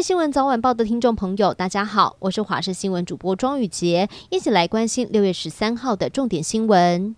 新闻早晚报的听众朋友，大家好，我是华视新闻主播庄宇杰，一起来关心六月十三号的重点新闻。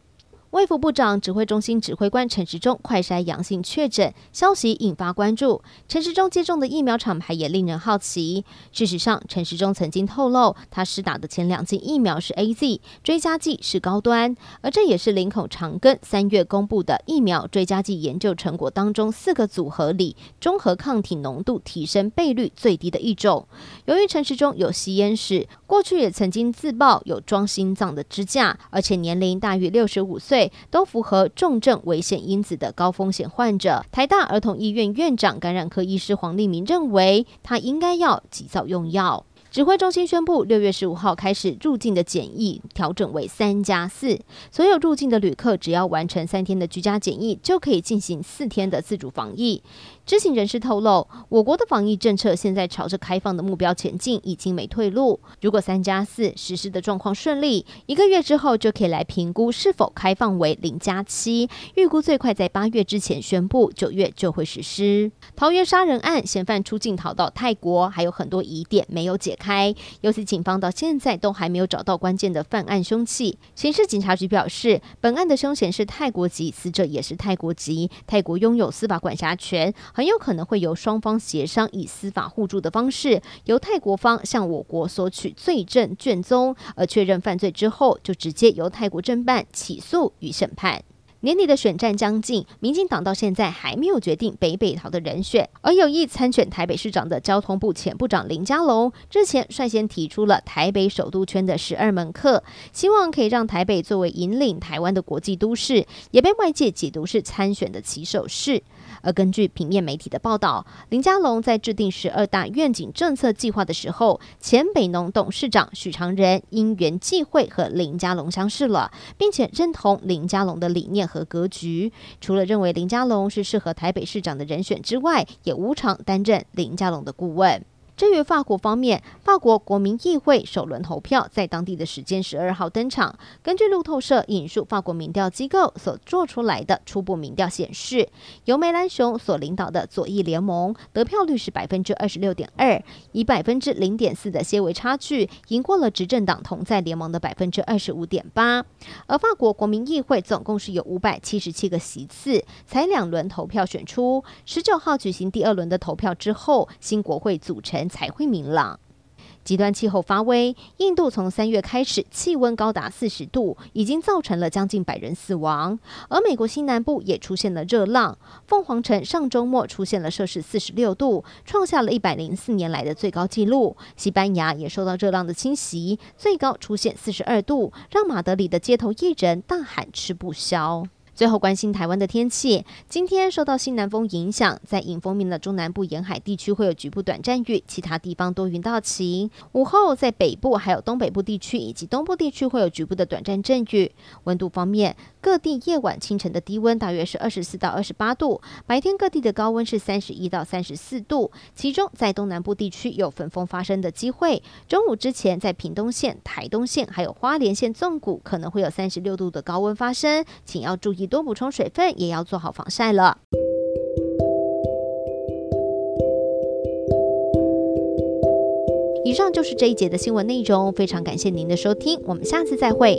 卫福部长指挥中心指挥官陈时中快筛阳性确诊，消息引发关注。陈时中接种的疫苗厂牌也令人好奇。事实上，陈时中曾经透露，他施打的前两剂疫苗是 AZ，追加剂是高端，而这也是林口长庚三月公布的疫苗追加剂研究成果当中四个组合里，中和抗体浓度提升倍率最低的一种。由于陈时中有吸烟史，过去也曾经自曝有装心脏的支架，而且年龄大于六十五岁。都符合重症危险因子的高风险患者。台大儿童医院院长、感染科医师黄立明认为，他应该要及早用药。指挥中心宣布，六月十五号开始入境的检疫调整为三加四，所有入境的旅客只要完成三天的居家检疫，就可以进行四天的自主防疫。知情人士透露，我国的防疫政策现在朝着开放的目标前进，已经没退路。如果三加四实施的状况顺利，一个月之后就可以来评估是否开放为零加七。预估最快在八月之前宣布，九月就会实施。桃园杀人案嫌犯出境逃到泰国，还有很多疑点没有解开，由此警方到现在都还没有找到关键的犯案凶器。刑事警察局表示，本案的凶嫌是泰国籍，死者也是泰国籍，泰国拥有司法管辖权。很有可能会由双方协商，以司法互助的方式，由泰国方向我国索取罪证卷宗，而确认犯罪之后，就直接由泰国侦办、起诉与审判。年底的选战将近，民进党到现在还没有决定北北桃的人选，而有意参选台北市长的交通部前部长林佳龙，之前率先提出了台北首都圈的十二门课，希望可以让台北作为引领台湾的国际都市，也被外界解读是参选的起手式。而根据平面媒体的报道，林佳龙在制定十二大愿景政策计划的时候，前北农董事长许长仁因缘际会和林佳龙相识了，并且认同林佳龙的理念和格局。除了认为林佳龙是适合台北市长的人选之外，也无偿担任林佳龙的顾问。至于法国方面，法国国民议会首轮投票在当地的时间十二号登场。根据路透社引述法国民调机构所做出来的初步民调显示，由梅兰雄所领导的左翼联盟得票率是百分之二十六点二，以百分之零点四的些微差距赢过了执政党同在联盟的百分之二十五点八。而法国国民议会总共是有五百七十七个席次，才两轮投票选出，十九号举行第二轮的投票之后，新国会组成。才会明朗。极端气候发威，印度从三月开始气温高达四十度，已经造成了将近百人死亡。而美国西南部也出现了热浪，凤凰城上周末出现了摄氏四十六度，创下了一百零四年来的最高纪录。西班牙也受到热浪的侵袭，最高出现四十二度，让马德里的街头艺人大喊吃不消。最后关心台湾的天气，今天受到西南风影响，在迎风面的中南部沿海地区会有局部短暂雨，其他地方多云到晴。午后在北部还有东北部地区以及东部地区会有局部的短暂阵雨。温度方面，各地夜晚清晨的低温大约是二十四到二十八度，白天各地的高温是三十一到三十四度。其中在东南部地区有焚风发生的机会。中午之前在屏东县、台东县还有花莲县纵谷可能会有三十六度的高温发生，请要注意。多补充水分，也要做好防晒了。以上就是这一节的新闻内容，非常感谢您的收听，我们下次再会。